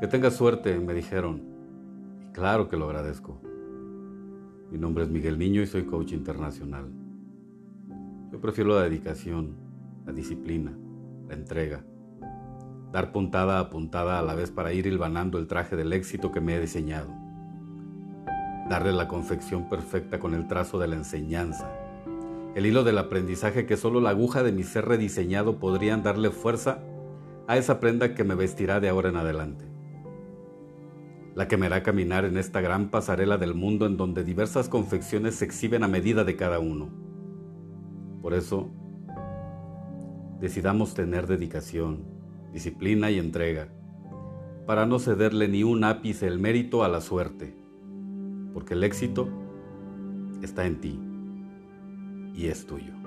Que tengas suerte, me dijeron. Y claro que lo agradezco. Mi nombre es Miguel Niño y soy coach internacional. Yo prefiero la dedicación, la disciplina, la entrega. Dar puntada a puntada a la vez para ir hilvanando el traje del éxito que me he diseñado. Darle la confección perfecta con el trazo de la enseñanza. El hilo del aprendizaje que solo la aguja de mi ser rediseñado podrían darle fuerza a esa prenda que me vestirá de ahora en adelante la que me hará caminar en esta gran pasarela del mundo en donde diversas confecciones se exhiben a medida de cada uno. Por eso, decidamos tener dedicación, disciplina y entrega, para no cederle ni un ápice el mérito a la suerte, porque el éxito está en ti y es tuyo.